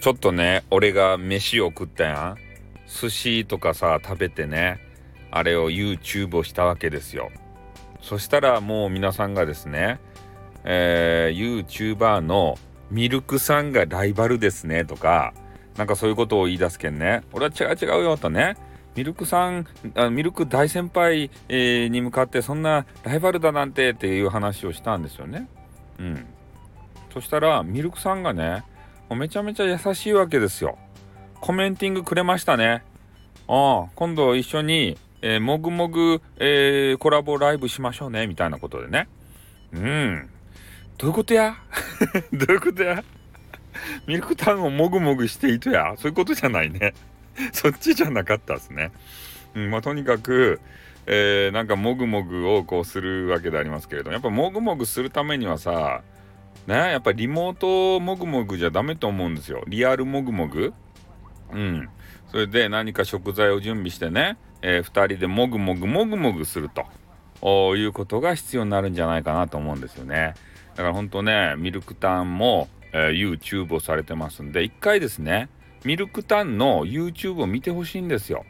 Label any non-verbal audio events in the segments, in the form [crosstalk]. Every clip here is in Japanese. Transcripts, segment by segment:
ちょっとね、俺が飯を食ったやん。寿司とかさ、食べてね、あれを YouTube をしたわけですよ。そしたらもう皆さんがですね、えー、YouTuber のミルクさんがライバルですねとか、なんかそういうことを言い出すけんね。俺は違う違うよとね。ミルクさん、あミルク大先輩、えー、に向かってそんなライバルだなんてっていう話をしたんですよね。うん。そしたら、ミルクさんがね、もうめちゃめちゃ優しいわけですよ。コメンティングくれましたね。ああ、今度一緒に、えー、もぐもぐ、えー、コラボライブしましょうね、みたいなことでね。うん。どういうことや？[laughs] どういうことや？ミルクタウンをもぐもぐしていとや？そういうことじゃないね。[laughs] そっちじゃなかったですね。うん、まあとにかく、えー、なんかもぐもぐをこうするわけでありますけれどもやっぱもぐもぐするためにはさねやっぱりリモートもぐもぐじゃダメと思うんですよ。リアルもぐもぐうん。それで何か食材を準備してね、えー、2人でもぐもぐもぐもぐすると。いうことが必要になるんじゃないかなと思うんですよね。だからほんとねミルクタンも、えー、YouTube をされてますんで一回ですねミルクタンの YouTube を見てほしいんですよ。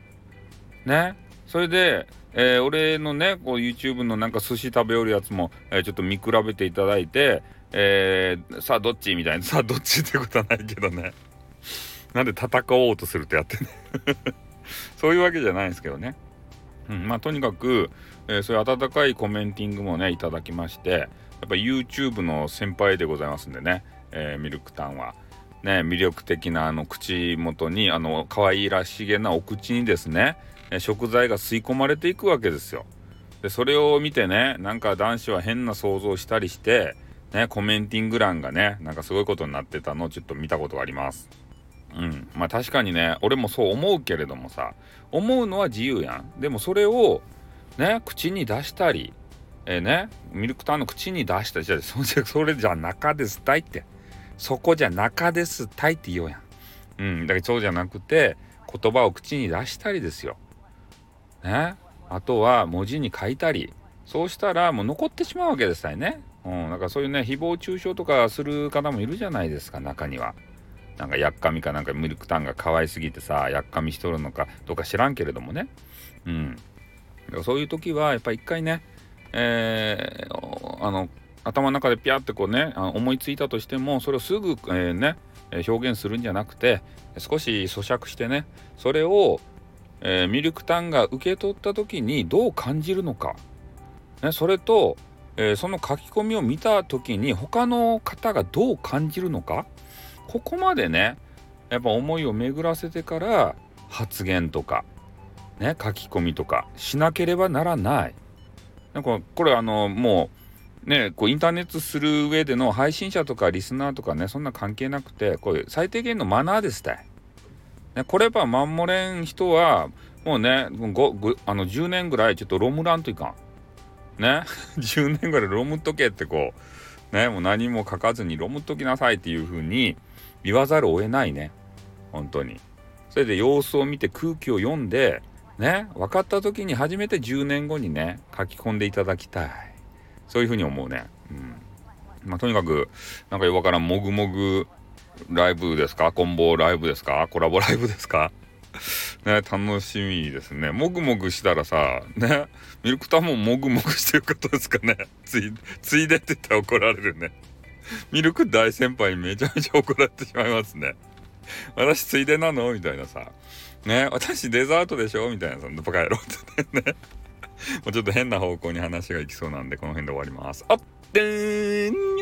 ね。それで、えー、俺のねこう YouTube のなんか寿司食べよるやつも、えー、ちょっと見比べていただいて、えー、さあどっち？みたいな。[laughs] さあどっちってことはないけどね。なんで戦おうとするとやってね [laughs] そういうわけじゃないんですけどね、うん、まあとにかく、えー、そういう温かいコメンティングもねいただきましてやっぱ YouTube の先輩でございますんでね、えー、ミルクタンは。ね、魅力的なあの口元にあの可愛らしげなお口にですね食材が吸い込まれていくわけですよ。でそれを見てねなんか男子は変な想像したりして、ね、コメンティング欄がねなんかすごいことになってたのをちょっと見たことがあります。うん、まあ確かにね俺もそう思うけれどもさ思うのは自由やん。でもそれをね口に出したりえー、ねミルクタンの口に出したりじゃ [laughs] それじゃ中ですたいってそこじゃ中ですたいって言おうやん。うん、だからそうじゃなくて言葉を口に出したりですよ。ね、あとは文字に書いたりそうしたらもう残ってしまうわけですよね。うん、だかそういうね誹謗中傷とかする方もいるじゃないですか中には。なんかやっかみかなんかミルクタンが可愛すぎてさやっかみしとるのかどうか知らんけれどもね。うん。そういう時はやっぱ一回ね、えー、あの頭の中でピャってこうね思いついたとしてもそれをすぐ、えー、ね表現するんじゃなくて少し咀嚼してねそれをえー、ミルクタンが受け取った時にどう感じるのか、ね、それと、えー、その書き込みを見た時に他の方がどう感じるのかここまでねやっぱ思いを巡らせてから発言とか、ね、書き込みとかしなければならない。なんかこれあのもうねこうインターネットする上での配信者とかリスナーとかねそんな関係なくてこういう最低限のマナーですたい。ね、これば守れん人はもうねごあの10年ぐらいちょっとロムらんといかん。ね [laughs] 10年ぐらいロムっとけってこうねもう何も書かずにロムっときなさいっていう風に言わざるを得ないね本当に。それで様子を見て空気を読んでね分かった時に初めて10年後にね書き込んでいただきたいそういう風に思うね。うんまあ、とにかくなんかよわからんもぐもぐライブですか？コンボライブですか？コラボライブですか？ね、楽しみですね。もぐもぐしたらさ、ね、ミルクタンももぐもぐしてることですかね？つい、ついでって言ったら怒られるね。ミルク大先輩にめちゃめちゃ怒られてしまいますね。私ついでなの？みたいなさ。ね、私デザートでしょ？みたいな、そんなバカ野郎ってね。もうちょっと変な方向に話がいきそうなんで、この辺で終わります。あっでーん